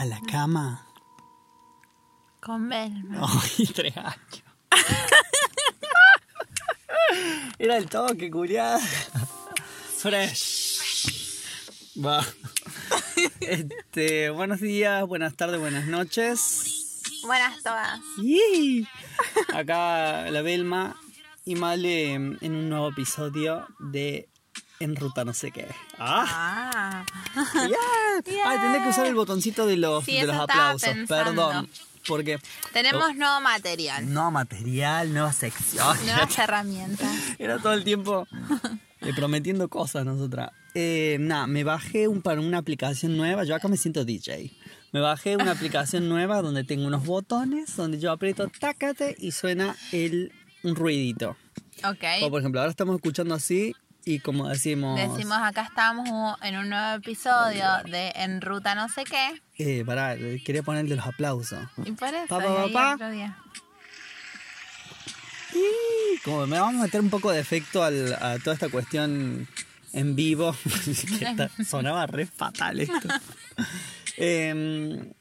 A la cama. Con Belma. Ay, tres años. Era el toque, culiada. Fresh. Va. Este, buenos días, buenas tardes, buenas noches. Buenas todas. Acá la Belma y Male en un nuevo episodio de En Ruta no sé qué. ¡Ah! Ah. ¡Yeah! Ay, tendré que usar el botoncito de los, Sí, de los aplausos. Perdón. Porque Tenemos nuevo material. no material, nueva sección. Nuevas herramientas. Era todo el tiempo eh, prometiendo cosas nosotras. Eh, Nada, me bajé un, para una aplicación nueva. Yo acá me siento DJ. Me bajé una aplicación nueva donde tengo unos botones, donde yo aprieto tácate y suena el, un ruidito. Ok. O por ejemplo, ahora estamos escuchando así y como decimos... Decimos acá estamos en un nuevo episodio de En Ruta no sé qué. Eh, pará, quería ponerle los aplausos. Y por eso. Pa, pa, y pa, ahí pa. otro día. Y como me vamos a meter un poco de efecto al- a toda esta cuestión en vivo, está- sonaba re fatal esto. Em,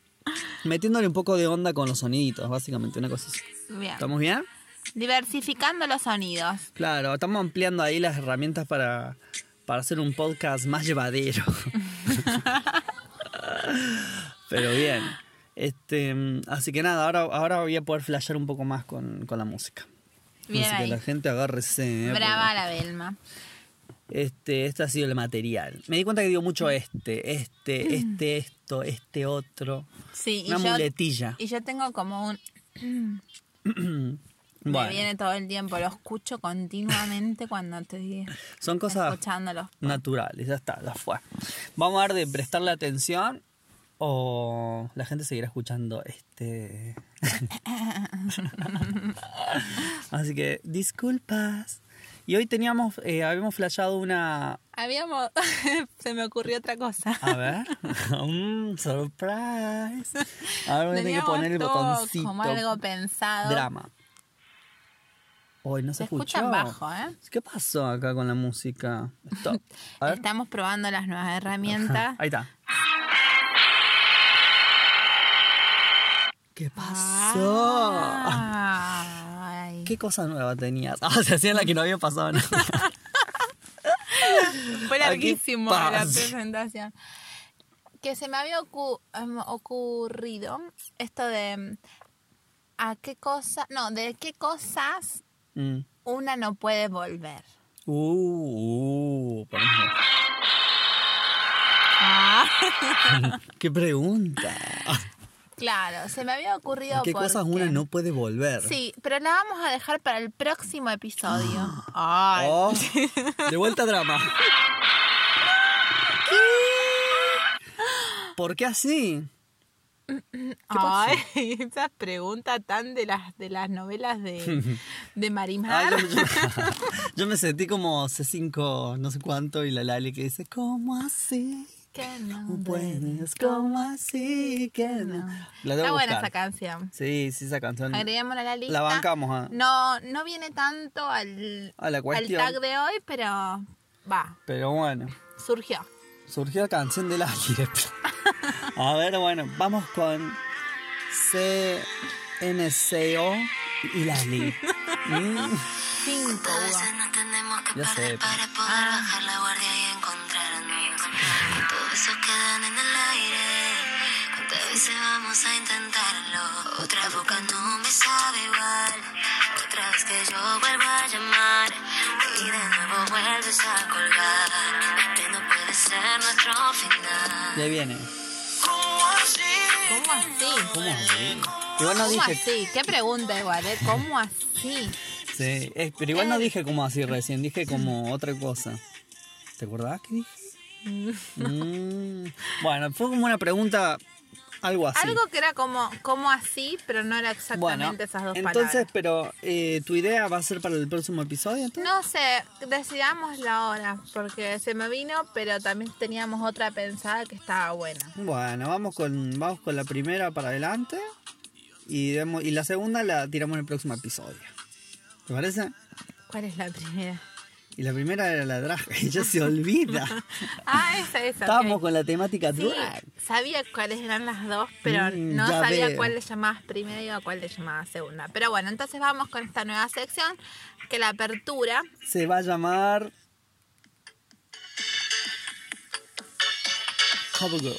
metiéndole un poco de onda con los soniditos, básicamente, una cosa así. Bien. ¿Estamos bien? Diversificando los sonidos. Claro, estamos ampliando ahí las herramientas para, para hacer un podcast más llevadero. Pero bien. Este, mm, así que nada, ahora, ahora voy a poder flashear un poco más con, con la música. Bien así que la gente agárrese. eh, Brava la Belma. Este, este ha sido el material. Me di cuenta que digo mucho este, este, este, esto, este otro. Sí, Una y yo, muletilla. y yo tengo como un... Me viene todo el tiempo, lo escucho continuamente cuando estoy son cosas escuchándolos. naturales, ya está, ya fue. Vamos a ver de prestarle atención o la gente seguirá escuchando este. Así que, disculpas. Y hoy teníamos, eh, habíamos flashado una. Habíamos... Se me ocurrió otra cosa. A ver, un surprise. A ver, voy a tener que poner el botoncito. Como algo pensado. Drama. Hoy no se, Se escucha bajo, ¿eh? ¿Qué pasó acá con la música? Stop. Estamos probando las nuevas herramientas. Ahí está. ¿Qué pasó? Ay. ¿Qué cosa nueva tenías? Ah, se hacía la que no había pasado nada. Fue ¿A qué larguísimo la presentación. Que se me había ocu- em, ocurrido esto de em, a qué cosa, no, de qué cosas Mm. una no puede volver. Uh, uh. Ah. ¿Qué pregunta? Claro, se me había ocurrido ¿A qué cosas una no puede volver? Sí, pero la vamos a dejar para el próximo episodio. Ay. Oh, de vuelta a drama. ¿Por qué así? Ay, esa pregunta tan de las de las novelas de, de Ay, Marimar. yo, yo- yo me sentí como C5, no sé cuánto, y la Lali que dice, ¿cómo así? que no puedes. ¿cómo así? Que no. La Está buena esa canción. Sí, sí, esa canción. Agreguémosla a la lista. La bancamos a, No, no viene tanto al, a la al tag de hoy, pero va, Pero bueno, surgió. surgió la canción del aire. A ver, bueno, vamos con CNCO y Lali. Mm, Cinco, nos tenemos que Ya sé. para poder Ah. bajar la guardia y encontrarnos. Todo eso quedan en el aire. ¿Cuántas veces vamos a intentarlo? Otra boca no me sabe igual. Otra vez que yo vuelvo a llamar. Y de nuevo vuelves a colgar. Este no puede ser nuestro final. ya viene. ¿Cómo así? ¿Cómo así? ¿Cómo así? Igual no ¿Cómo dije. así? ¿Qué pregunta igual, eh? ¿Cómo así? Sí, eh, pero igual no dije como así recién, dije como otra cosa. ¿Te acordás que dije? Mm, Bueno, fue como una pregunta, algo así. Algo que era como, como así, pero no era bueno, exactamente esas dos entonces, palabras. pero eh, tu idea va a ser para el próximo episodio, entonces? No sé, decidamos la hora, porque se me vino, pero también teníamos otra pensada que estaba buena. Bueno, vamos con, vamos con la primera para adelante y, demos- y la segunda la tiramos en el próximo episodio. ¿Te parece? ¿Cuál es la primera? Y la primera era la drag. Ella se olvida. Ah, esa, esa. Estábamos ok. con la temática Sí, drag. sabía cuáles eran las dos, pero Mm, no sabía veo. cuál le llamabas primera y a cuál le llamabas segunda. Pero bueno, entonces vamos con esta nueva sección, que la apertura Se va a llamar. Cover Girl.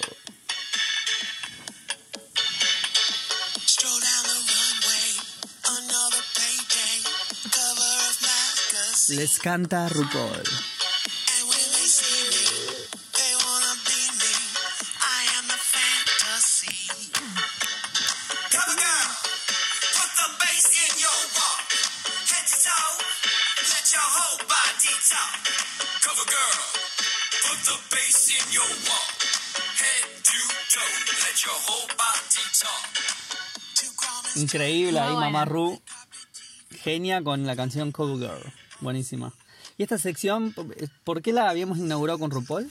Talk. Two garments Increíble ahí, Muy Mamá buena. Ru. Genia con la canción Cover Girl. Buenísima. ¿Y esta sección, por qué la habíamos inaugurado con RuPaul?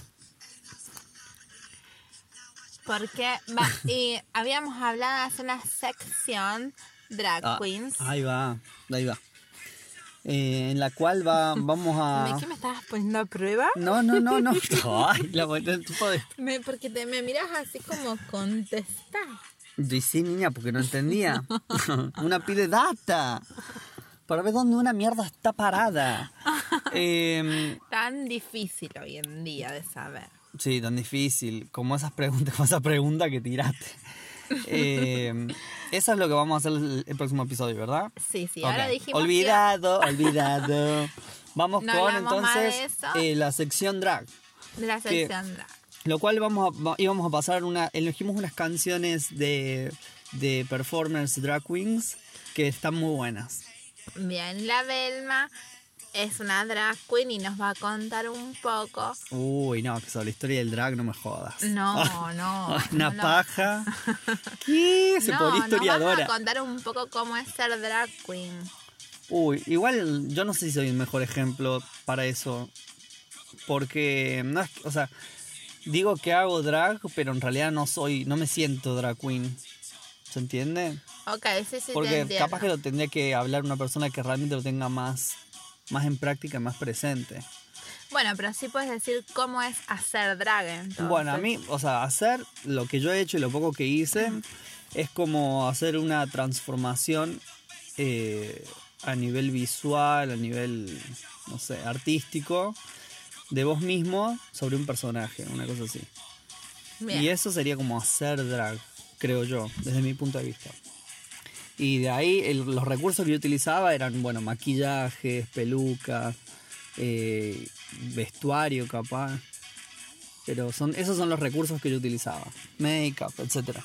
Porque va, y habíamos hablado de hacer una sección drag Ah, queens. Ahí va, ahí va. Eh, en la cual va, vamos ¿De a... qué me estabas poniendo a prueba? No, no, no, no. Ay, la tipo de... Me- porque te, me miras así como contestar. Y sí, niña, porque no entendía. una pide data. Para ver dónde una mierda está parada. Eh, Tan difícil hoy en día de saber. sí, tan difícil. Como esas preguntas, como esa pregunta que tiraste. Eh, eso es lo que vamos a hacer el, el próximo episodio, ¿verdad? Sí, sí, ahora dijimos Olvidado, olvidado. Vamos No con entonces eh, la sección drag. la sección drag. Lo cual vamos a, íbamos a pasar una. Elegimos unas canciones de, de performers drag queens que están muy buenas. Bien, la Belma es una drag queen y nos va a contar un poco. Uy, no, que sobre la historia del drag no me jodas. No, no. Una no, no. paja. ¿Qué? Se No, podía nos vas a historiadora. contar un poco cómo es ser drag queen. Uy, igual yo no sé si soy el mejor ejemplo para eso. Porque, no es, o sea, digo que hago drag, pero en realidad no soy, no me siento drag queen. ¿Se entiende? Ok, sí, sí, te Porque entiendo. capaz que lo tendría que hablar una persona que realmente lo tenga más, más en práctica, más presente. Bueno, pero sí puedes decir cómo es hacer drag, entonces. Bueno, a mí, o sea, hacer lo que yo he hecho y lo poco que hice es como hacer una transformación eh, a nivel visual, a nivel, no sé, artístico, de vos mismo sobre un personaje, una cosa así. Bien. Y eso sería como hacer drag, creo yo, desde mi punto de vista. Y de ahí el- los recursos que yo utilizaba eran, bueno, maquillajes, pelucas, eh, vestuario capaz. Pero son, esos son los recursos que yo utilizaba. Make-up, etc.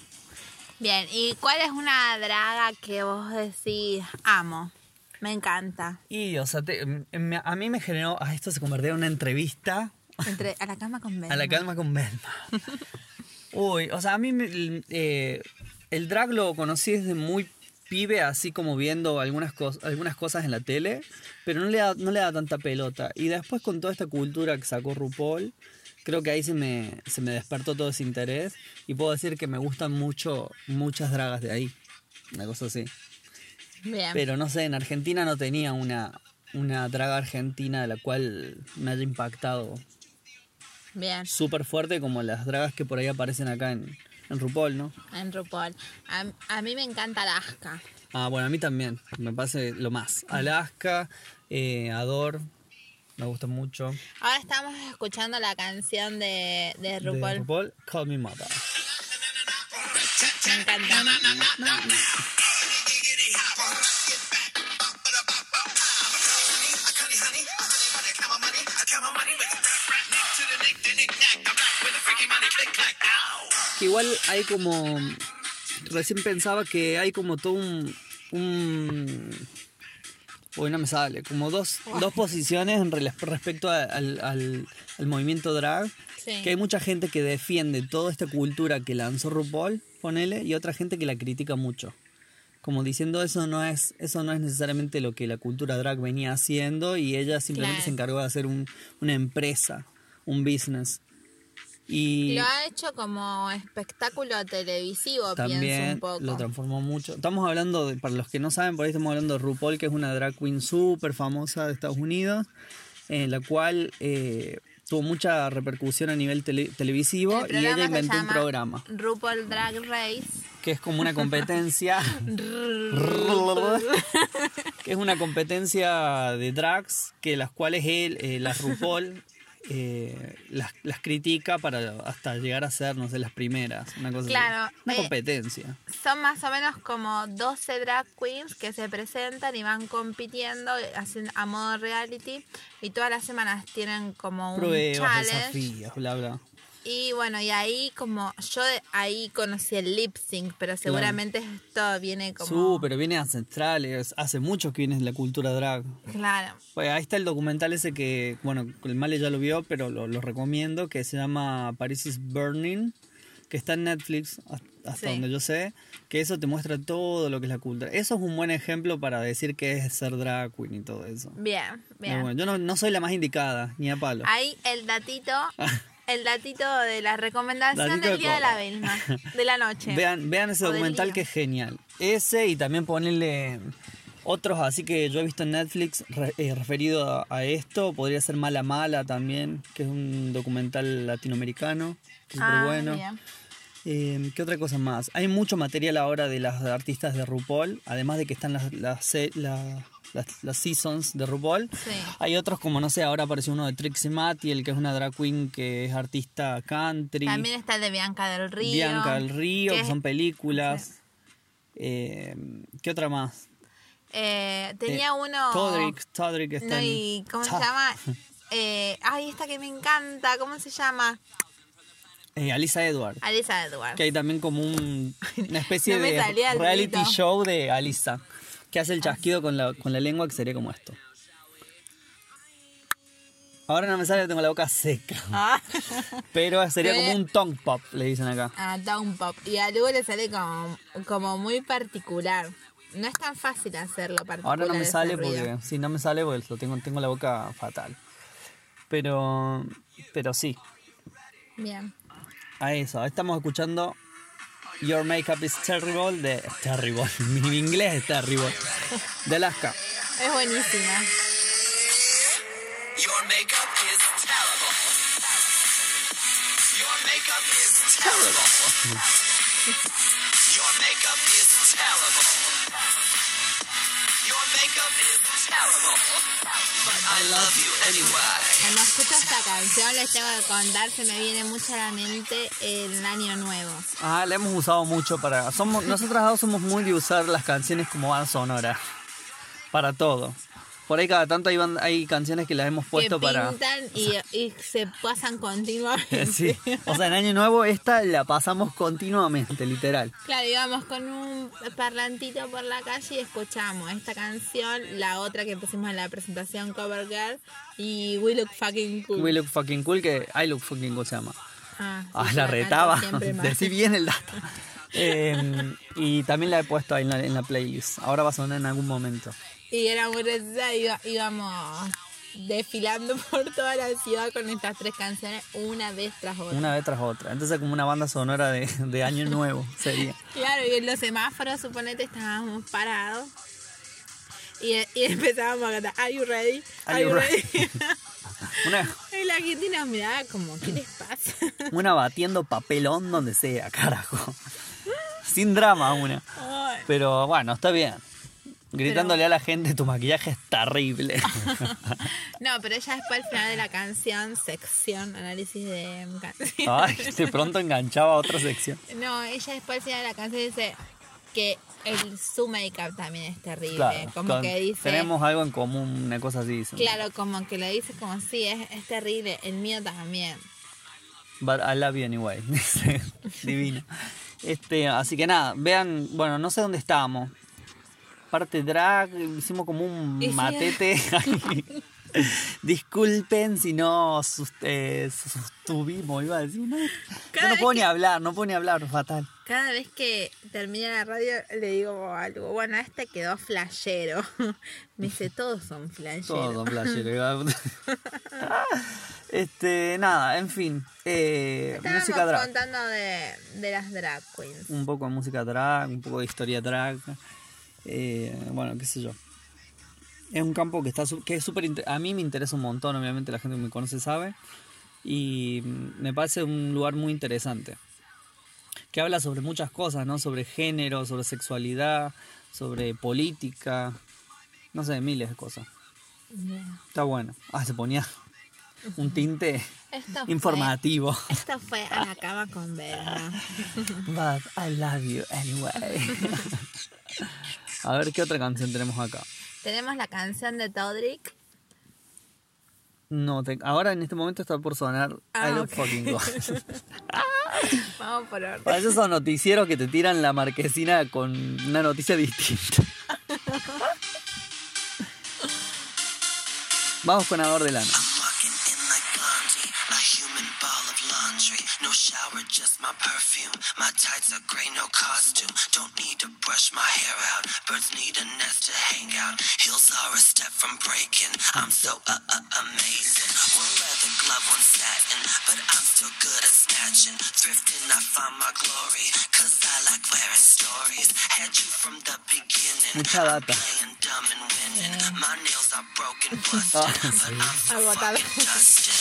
Bien, ¿y cuál es una draga que vos decís amo? Me encanta. Y, o sea, te- me- a mí me generó... ah, esto se convirtió en una entrevista Entre, a la cama con Belma. A la calma con Belma. Uy, o sea, a mí me- eh, el drag lo conocí desde muy pibe, así como viendo algunas, cos- algunas cosas en la tele, pero no le, da, no le da tanta pelota. Y después con toda esta cultura que sacó RuPaul, creo que ahí se me, se me despertó todo ese interés y puedo decir que me gustan mucho muchas dragas de ahí. Una cosa así. Bien. Pero no sé, en Argentina no tenía una, una draga argentina de la cual me haya impactado Bien. súper fuerte como las dragas que por ahí aparecen acá en, en RuPaul, ¿no? En RuPaul. A, a mí me encanta Alaska. Ah, bueno, a mí también, me parece lo más. Alaska, eh, Ador, me gusta mucho. Ahora estamos escuchando la canción de, de De RuPaul. RuPaul, Call Me Mother. Me encanta. Que igual hay como. Recién pensaba que hay como todo un. un Uy, no me sale. Como dos, dos posiciones en respecto a- al, al- al movimiento drag. Sí. Que hay mucha gente que defiende toda esta cultura que lanzó RuPaul, ponele, y otra gente que la critica mucho. Como diciendo eso no es, eso no es necesariamente lo que la cultura drag venía haciendo y ella simplemente Claro. se encargó de hacer un- una empresa, un business. Y Lo ha hecho como espectáculo televisivo, pienso también un poco. lo transformó mucho. Estamos hablando, de, para los que no saben, por ahí estamos hablando de RuPaul, que es una drag queen súper famosa de Estados Unidos, en la cual eh, tuvo mucha repercusión a nivel tele- televisivo El y ella inventó un programa RuPaul Drag Race. que es como una competencia que es una competencia de drags que las cuales él eh, las RuPaul eh, las, las critica para hasta llegar a ser no sé las primeras una cosa así. Una eh, competencia. Son más o menos como 12 drag queens que se presentan y van compitiendo hacen a modo reality y todas las semanas tienen como un pruebas challenge. desafíos bla bla y bueno y ahí como yo ahí conocí el lip sync pero seguramente esto viene como Su, pero viene ancestral, es- hace mucho que viene de la cultura drag. claro Pues ahí está el documental ese que, bueno, el Male ya lo vio, pero lo, lo recomiendo, que se llama Paris is Burning, que está en Netflix, hasta Sí. donde yo sé, que eso te muestra todo lo que es la cultura. Eso es un buen ejemplo para decir que es ser drag queen y todo eso. bien bien bueno. Yo no, no soy la más indicada, ni a palo. ahí el datito el datito de la recomendación Datito del de día de la. Vilma de la noche Vean, vean ese O documental que es genial. Ese y también ponerle otros así que yo he visto en Netflix eh, referido a, esto. Podría ser Mala Mala también, que es un documental latinoamericano. que es Ah, bueno. bien. Eh, ¿Qué otra cosa más? Hay mucho material ahora de las artistas de RuPaul, además de que están las, las, las seasons de RuPaul. Sí. Hay otros como, no sé, ahora apareció uno de Trixie Matty, el que es una drag queen que es artista country. También está el de Bianca del Río. Bianca del Río, que son películas. Eh, ¿Qué otra más? eh, tenía Eh, uno. Todrick, Todrick está No, y ¿Cómo se llama? Eh, ay, esta que me encanta. ¿Cómo se llama? Eh, Alisa Edward. Alisa Edwards. Que hay también como un- una especie No de reality show de Alisa. Que hace el chasquido con la, con la lengua que sería como esto. Ahora no me sale, tengo la boca seca. Ah, Pero sería como un tongue pop, le dicen acá. ah, Down Pop. Y a Lugo le sale como, como muy particular. No es tan fácil hacerlo particular. Ahora no me sale porque. Sí, no me sale porque lo tengo, tengo la boca fatal. Pero. Pero sí. Bien. A eso. Estamos escuchando Your Makeup is Terrible de. Terrible. Mi inglés es terrible. De Alaska. Es buenísima. Your makeup is terrible. Your makeup is terrible. Your makeup is terrible. Your makeup is Cuando escucho esta canción les tengo que contar, se me viene mucho a la mente el año nuevo. Ah, la hemos usado mucho para. Somos, nosotras dos somos muy de usar las canciones como banda sonora. Para todo. Por ahí cada tanto hay, ban- hay canciones que las hemos puesto que para. pintan y, y se pasan continuamente. Sí. O sea, en Año Nuevo esta la pasamos continuamente, literal. Claro, íbamos con un parlantito por la calle y escuchamos esta canción, la otra que pusimos en la presentación Cover Girl y We Look Fucking Cool. We Look Fucking Cool, que I Look Fucking Cool se llama. Ah, sí, Ah, la retaba. Decí bien el dato. Eh, y también la he puesto ahí en la, en la playlist. Ahora va a sonar en algún momento. Y era muy iba- íbamos desfilando por toda la ciudad con estas tres canciones una vez tras otra. Una vez tras otra. Entonces como una banda sonora de, de Año Nuevo sería. Claro, y en los semáforos, suponete, estábamos parados. Y, y empezábamos a cantar, ¿Are you ready? Are you ready? Una, y la gente nos miraba como, ¿qué les pasa? una batiendo papelón donde sea, carajo. Sin drama una. Pero bueno, está bien. Gritándole a la gente, tu maquillaje es terrible. No, pero ella después al final de la canción, sección, análisis de canción. Ay, de pronto enganchaba a otra sección. No, ella después al final de la canción dice que el, su make-up también es terrible. Claro, como con- que dice... tenemos algo en común, una cosa así. dicen. Claro, como que lo dice como sí, es, es terrible, el mío también. But I love you anyway. Dice, Divino. Este, así que nada, vean, bueno, no sé dónde estábamos. Parte drag, hicimos como un sí. matete. Disculpen si no eh, sostuvimos, iba a decir. No, yo no puedo que- ni hablar, no puedo ni hablar, fatal. Cada vez que termina la radio le digo algo. Bueno, este quedó flashero. Me dice, todos son flasheros. Todos son flasheros. este, nada, en fin. Eh, música drag. contando de, de las drag queens. un poco de música drag, un poco de historia drag. Eh, bueno, qué sé yo. es un campo que está que es súper a mí me interesa un montón, obviamente la gente que me conoce sabe y me parece un lugar muy interesante. Que habla sobre muchas cosas, ¿no? Sobre género, sobre sexualidad, sobre política, no sé, miles de cosas. Está bueno. Ah, se ponía un tinte Esto fue- informativo. Esto fue a la cama con Berna. But I love you anyway. A ver qué otra canción tenemos acá. Tenemos la canción de Todrick. No, te- ahora en este momento está por sonar Ah, I Love. Fucking God. Vamos por orden. Para esos son noticieros que te tiran la marquesina con una noticia distinta. Vamos con Ador de Lana. Perfume. My tights are gray, no costume. Don't need to brush my hair out. Birds need a nest to hang out. Heels are a step from breaking. I'm so uh, uh, amazing. One leather glove, one satin, but I'm still good at snatching. Thrifting, I find my glory, cause I like wearing stories. Had you from the beginning. Mucha data. Playing dumb and winning. My nails are broken, busted, Ah, but sí. I'm Agotado. Dustin.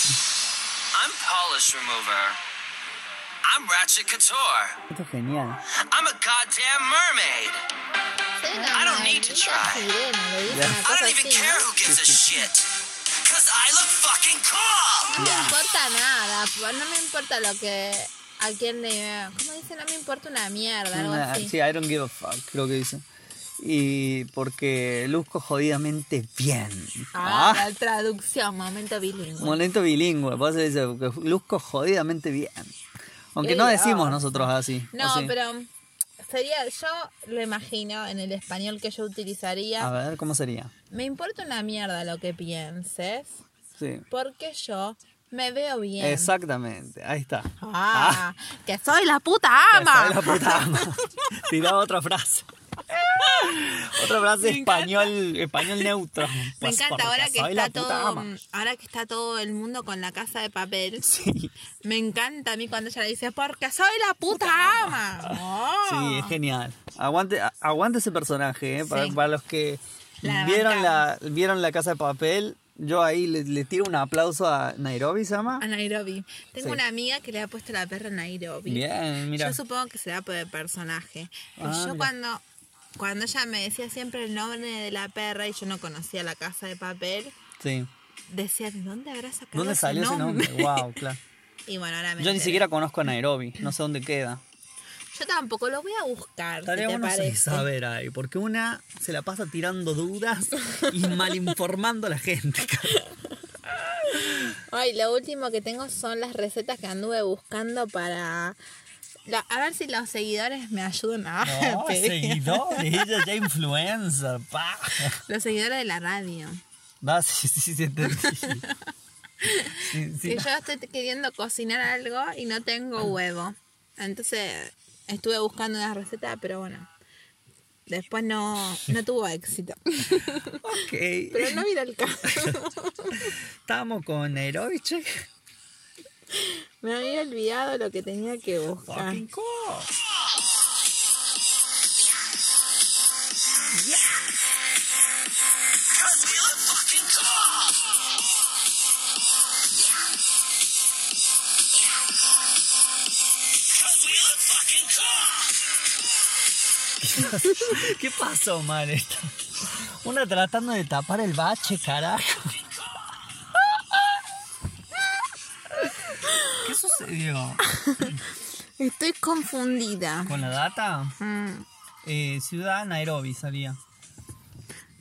I'm polish remover. I'm Ratchet Couture. Esto es genial. I'm a goddamn mermaid. I don't need to try. Sirena, Yeah. una I don't even así, care ¿no? who gives a shit. Cause I look fucking cool. No me importa nada, pues no me importa lo que a quién le... ¿Cómo dice? No me importa una mierda, algo Una- así. sí, I don't give a fuck, creo que dice. Y porque luzco jodidamente bien. Ah, Ah, la traducción, momento bilingüe. momento bilingüe, por eso dice que luzco jodidamente bien. Aunque no decimos ah. nosotros así. ¿o No, pero sería, yo lo imagino en el español que yo utilizaría. A ver, ¿cómo sería? Me importa una mierda lo que pienses, Sí. porque yo me veo bien. Exactamente, ahí está. Ah, que soy la puta ama. es la puta ama. Tiraba otra frase. Otra frase español, español neutro. Me Pues encanta ahora que está todo, ahora que está todo el mundo con la casa de papel. Sí, Me encanta a mí cuando ella le dice, porque soy la puta ama. Oh. sí, es genial. Aguante, aguante ese personaje, ¿eh? para, Sí. para los que La vieron la, vieron la casa de papel, yo ahí le, le tiro un aplauso a Nairobi, ¿se llama? A Nairobi. Tengo Sí. una amiga que le ha puesto la perra a Nairobi. Bien, mira. Yo supongo que será por el personaje. Ah, yo mira. cuando, cuando ella me decía siempre el nombre de la perra y yo no conocía la casa de papel, Sí. decía, ¿de dónde habrá sacado ¿Dónde salió ese nombre? Wow, claro. Y bueno, ahora me Yo ni siquiera conozco a Nairobi, no sé dónde queda. Yo tampoco lo voy a buscar, si te parece. saber ahí, porque una se la pasa tirando dudas y malinformando a la gente. Ay, lo último que tengo son las recetas que anduve buscando para... la- a ver si los seguidores me ayudan a No, seguidores, ella ya influencer, pa. Los seguidores de la radio. Va, sí, sí, sí, entendí. Sí, sí. Que yo estoy queriendo cocinar algo y no tengo huevo. Entonces estuve buscando una receta, pero bueno. Después no, no tuvo éxito. Ok. Pero no mira el caso. Estábamos con Nairobi, che. Me había olvidado lo que tenía que buscar. Fucking cool. ¿Qué pasó, esto? Una tratando de tapar el bache, carajo. Estoy confundida. ¿Con la data? Mm. Eh, ciudad Nairobi salía.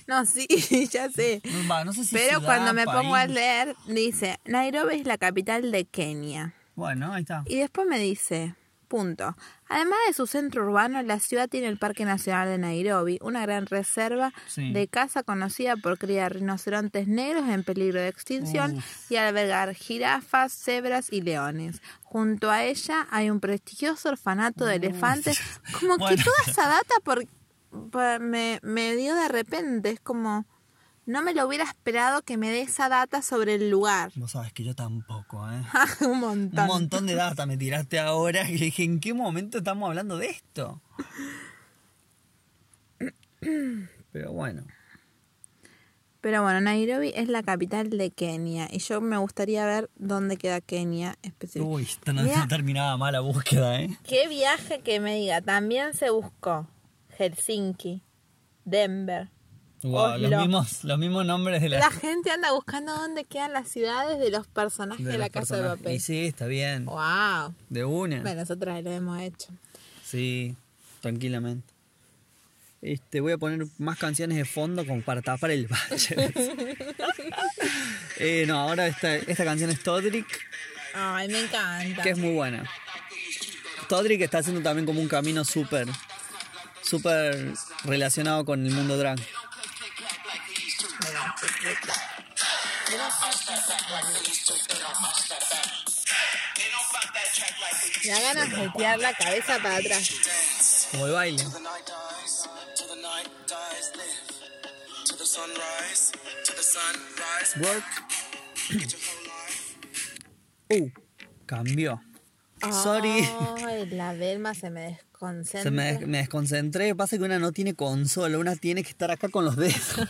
No, sí, ya sé. No, sé si Pero ciudad, cuando me pongo a leer, dice, Nairobi es la capital de Kenia. Bueno, ahí está. Y después me dice, punto. Además de su centro urbano, la ciudad tiene el Parque Nacional de Nairobi, una gran reserva Sí. de caza conocida por criar rinocerontes negros en peligro de extinción Uf. y albergar jirafas, cebras y leones. Junto a ella hay un prestigioso orfanato de elefantes. Como Bueno. que toda esa data por, por- me, me dio de repente, es como... No me lo hubiera esperado que me dé esa data sobre el lugar. Vos sabés que yo tampoco, ¿eh? un montón. Un montón de data me tiraste ahora y dije, ¿en qué momento estamos hablando de esto? Pero bueno. Pero bueno, Nairobi es la capital de Kenia y yo me gustaría ver dónde queda Kenia específicamente. Uy, esta no, Mira. no terminaba mal la búsqueda, ¿eh? ¿Qué viaje que me diga? También se buscó Helsinki, Denver. Wow, los Oslo. mismos, los mismos nombres de la, La gente anda buscando dónde quedan las ciudades de los personajes de, de la los Casa de. Papel. Y sí, está bien. Wow. De una. Bueno, nosotros lo hemos hecho. Sí, tranquilamente. Este, voy a poner más canciones de fondo como para tapar el bache. eh, no, ahora esta, esta canción es Todrick, Ay, me encanta. que es muy buena. Todrick está haciendo también como un camino súper, súper relacionado con el mundo drag. Me da ganas de la cabeza para atrás. Como el baile. To. Work. Uh, cambió. Sorry. Ay, la Velma se me desconcentra. Se me, me desconcentré. Pasa que una no tiene consola, una tiene que estar acá con los dedos.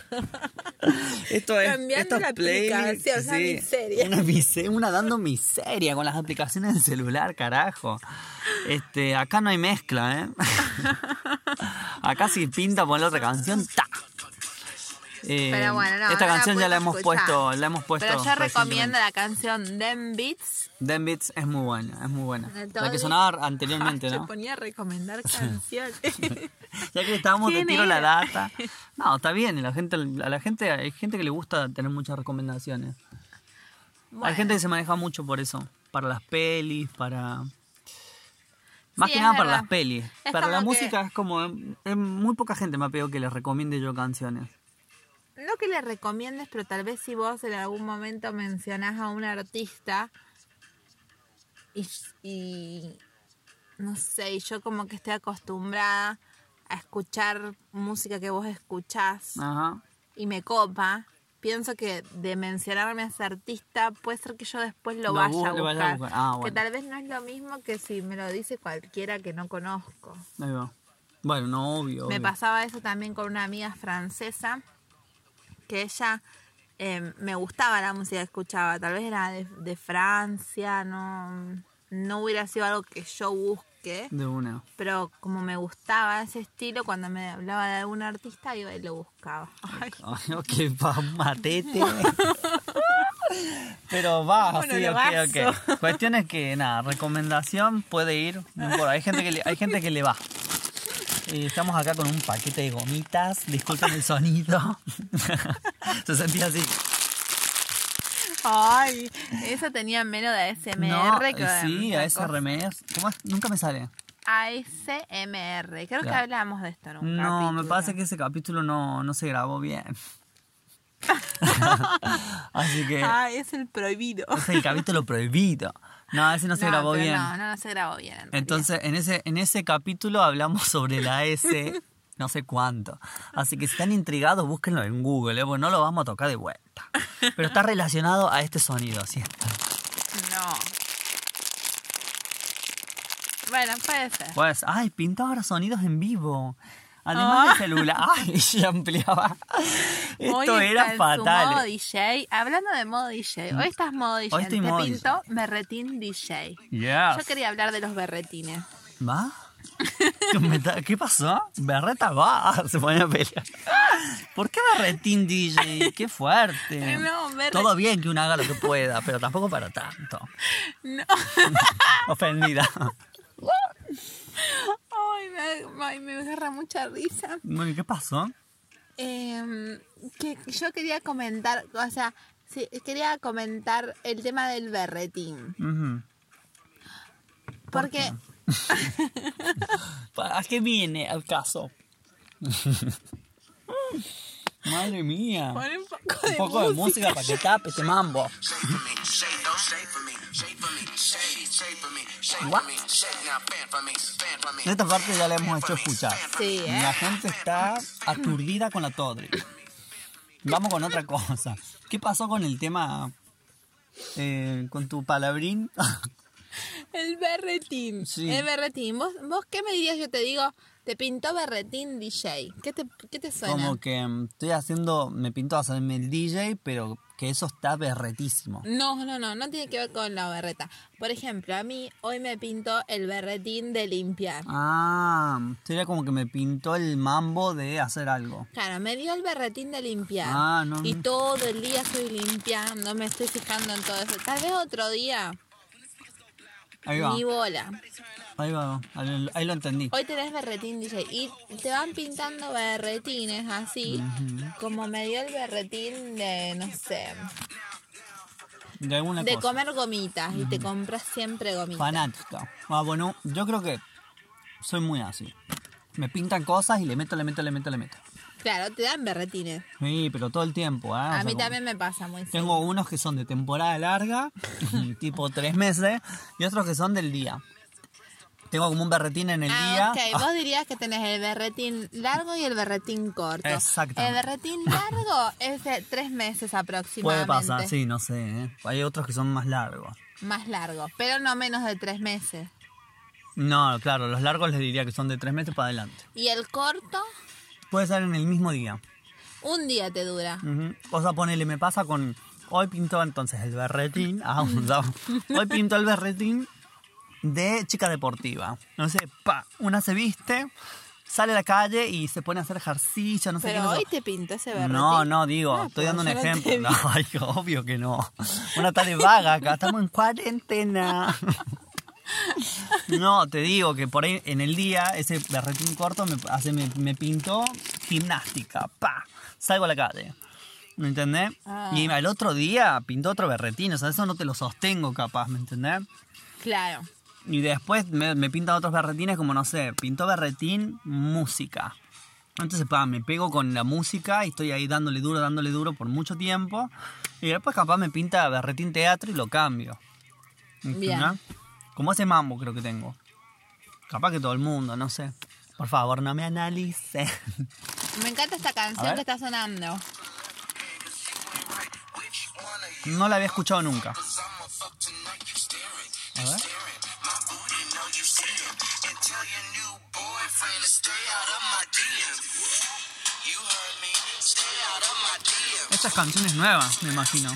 esto es. Cambiando la aplicación, una miseria. Una, mise- una dando miseria con las aplicaciones del celular, carajo. Este, acá no hay mezcla, ¿eh? acá si pinta poner otra canción, ¡ta! Eh, Pero bueno, no, esta no la canción ya la hemos escuchar. puesto, la hemos puesto. Pero yo recomiendo la canción Them Beats. Them Beats es muy buena, es muy buena. La que sonaba anteriormente, Yo ¿no? ponía a recomendar canciones. Ya que estábamos ¿Quién tiro la data. No, está bien, la gente, a la gente, hay gente que le gusta tener muchas recomendaciones. Hay gente que se maneja mucho por eso, para las pelis, para más Sí, que nada para las pelis. Es para la que- música es como es muy poca gente me ha pedido que les recomiende yo canciones. No que le recomiendes, pero tal vez si vos en algún momento mencionás a un artista y, y no sé, y yo como que estoy acostumbrada a escuchar música que vos escuchás Ajá. y me copa, pienso que de mencionarme a ese artista puede ser que yo después lo, Lo vaya, a lo vaya a buscar. Ah, Que tal vez no es lo mismo que si me lo dice cualquiera que no conozco. Ahí va. Bueno, no obvio. Me obvio. pasaba eso también con una amiga francesa, que ella eh, me gustaba la música que escuchaba, tal vez era de, de Francia, no, no hubiera sido algo que yo busque, De una. pero como me gustaba ese estilo, cuando me hablaba de algún artista, iba y lo buscaba. Ay, Ay, ok, pa, matete. Pero va, Bueno, sí, ok, ok. Cuestión es que, nada, recomendación puede ir. No hay gente que le, hay gente que le va. Y estamos acá con un paquete de gomitas. Disculpen el sonido. Se sentía así. Ay, eso tenía menos de ASMR No, que sí, otra a ese cosa. remes. ¿Cómo es? Nunca me sale. ASMR, creo que hablamos de esto en un No, me parece que ese capítulo no, no se grabó bien. Así que Ay, es el prohibido. es el capítulo prohibido. No, ese no se grabó pero bien. No, no, no se grabó bien. en. Entonces, en ese, en ese capítulo hablamos sobre la S, no sé cuánto. Así que si están intrigados, búsquenlo en Google, ¿eh? porque no lo vamos a tocar de vuelta. Pero está relacionado a este sonido, ¿sí? No. Bueno, puede ser. Pues, ay, pintó ahora sonidos en vivo. Además del celular. Ay, se ampliaba. Hoy Esto está era fatal. modo DJ. Hablando de modo DJ, hoy estás modo DJ. Hoy estoy Te modo pintó berretín DJ. Yes. Yo quería hablar de los berretines. ¿Va? ¿Qué me ta- ¿Qué pasó? Berreta va, se pone a pelear. ¿Por qué berretín DJ? ¡Qué fuerte! No, Todo bien que uno haga lo que pueda, pero tampoco para tanto. No. Ofendida. Ay, me, ay, me agarra mucha risa. Bueno, ¿y qué pasó? Em, que yo quería comentar, o sea, sí, quería comentar el tema del berretín. Ujú. Porque ¿Para qué viene el caso? Madre mía. Pon un poco de Un poco de música para que tape este mambo. What? Esta parte ya la hemos hecho escuchar. Sí, ¿eh? La gente está aturdida con la Todri. Vamos con otra cosa. ¿Qué pasó con el tema eh, con tu palabrín? El berretín. Sí. El berretín. ¿Vos, ¿Vos qué me dirías? Yo te digo, Te pintó berretín DJ. ¿Qué te, qué te suena? Como que mm, estoy haciendo, me pinto hacerme el DJ, pero que eso está berretísimo. No, no, no, no tiene que ver con la berreta. Por ejemplo, a mí hoy me pintó el berretín de limpiar. Ah, sería como que me pintó el mambo de hacer algo. Claro, me dio el berretín de limpiar. Ah, no, y todo el día estoy limpiando, me estoy fijando en todo eso. Tal vez otro día, Ahí va, ni bola. ahí va, ahí, ahí lo entendí. Hoy tenés berretín DJ y te van pintando berretines así, como me dio el berretín de, no sé, De alguna de cosa. comer gomitas y te compras siempre gomitas. Fanática. Ah, bueno, yo creo que soy muy así. Me pintan cosas y le meto, le meto, le meto, le meto. Claro, te dan berretines. Sí, pero todo el tiempo. O A sea, mí también me pasa muy Tengo unos que son de temporada larga, tipo tres meses, y otros que son del día. Tengo como un berretín en el Ah, día. ok. Vos dirías que tenés el berretín largo y el berretín corto. Exactamente. El berretín largo es de tres meses Puede aproximadamente. pasar, sí, no sé. ¿eh? Hay otros que son más largos. Más largo, pero no menos de tres meses. No, claro, los largos les diría que son de tres meses para adelante. Y el corto, Puede ser en el mismo día. un día te dura. O sea, ponele, me pasa con. Hoy pintó entonces el berretín. Ah, no. Hoy pintó el berretín de chica deportiva. No sé, pa, una se viste, sale a la calle y se pone a hacer ejercicio, no sé qué. Pero hoy te pintó ese berretín. No, no, digo, Ah, estoy pues dando un ejemplo. No, ay, obvio que no. Una tarde vaga acá, estamos en cuarentena. No, te digo que por ahí en el día ese berretín corto me, hace, me, me pintó gimnástica. Pa, salgo a la calle. ¿Me entendés? Ah. Y al otro día pintó otro berretín, o sea, eso no te lo sostengo capaz, ¿me entendés? Claro. Y después me, me pinta otros berretines como, no sé, pintó berretín música. Entonces, pa, me pego con la música y estoy ahí dándole duro, dándole duro por mucho tiempo. Y después capaz me pinta berretín teatro y lo cambio. Bien. Como ese mambo creo que tengo. Capaz que todo el mundo, no sé. Por favor, no me analice. Me encanta esta canción que está sonando. No la había escuchado nunca. A ver. Estas canciones nuevas, me imagino.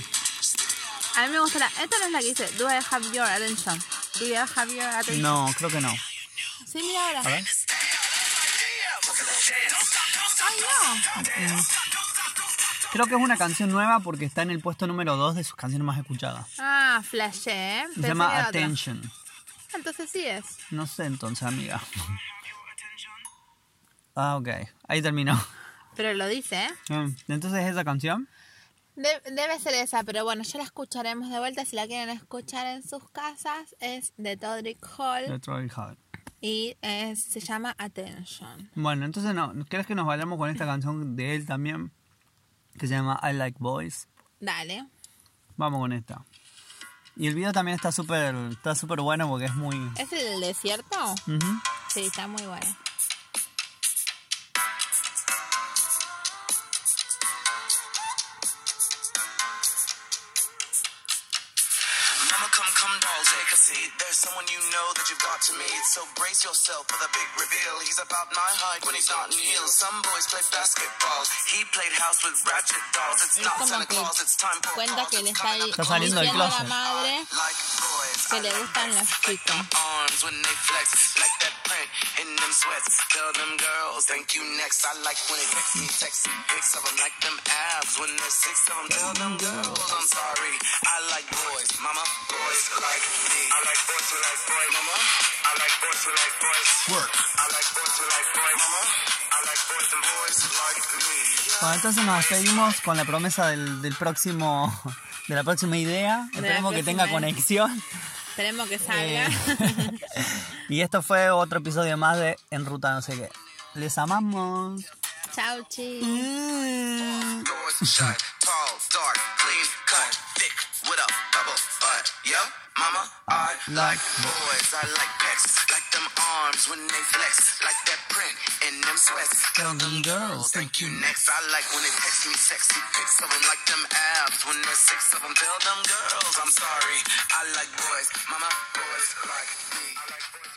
A mí me gusta la... Esta no es la que dice Do I have your attention? Do you have your attention? No, creo que no. Sí, mira ahora. A ver. Ay, no. Creo que es una canción nueva porque está en el puesto número 2 de sus canciones más escuchadas. Ah, flashé, ¿eh? Se Pensé llama otra. Attention. Entonces sí es. No sé entonces, amiga. Ah, ok. Ahí terminó. Pero lo dice, ¿eh? Mm, Entonces esa canción. De- debe ser esa, pero bueno, ya la escucharemos de vuelta. Si la quieren escuchar en sus casas, es de Todrick Hall de Troy Hall. y es- se llama Attention. Bueno, entonces no, ¿crees que nos vayamos con esta canción de él también? Que se llama I Like Boys. Dale. Vamos con esta. Y el video también está súper está súper bueno porque es muy... ¿Es el desierto? Sí, está muy bueno. Doll, seat. There's someone you know that you've got to meet. So brace yourself for the big reveal. He's about my height when he's not in heels. Some boys play basketball. He played house with ratchet dolls. It's Es not como Santa que Claus, it's time for cuenta que le está Está saliendo del diciendo a la closet. madre Like boys, que le gustan los chicos. arms when they flex. Like that print in them sweats. Tell them girls, thank you next. I like when they text me sexy pics of them. Like them abs when there's six of them. Tell them girls, I'm sorry. I like boys, mama. Boys like me. I like boys who like boys, mama. I like boys who like boys. Work. I like boys who like boys, mama. I like boys and boys like me. Bueno, entonces nos despedimos con la promesa del, del próximo... De la próxima idea. Esperemos que tenga conexión. Esperemos que salga. Eh, y esto fue otro episodio más de En Ruta No sé qué. Les amamos. Chau, chis. Mm. Mama, I like boys. I like pecs, like them arms when they flex, like that print in them sweats. Tell them girls, Thank you next. I like when they text me sexy pics of them, like them abs when there's six of them. Tell them girls, I'm sorry. I like boys, mama, boys like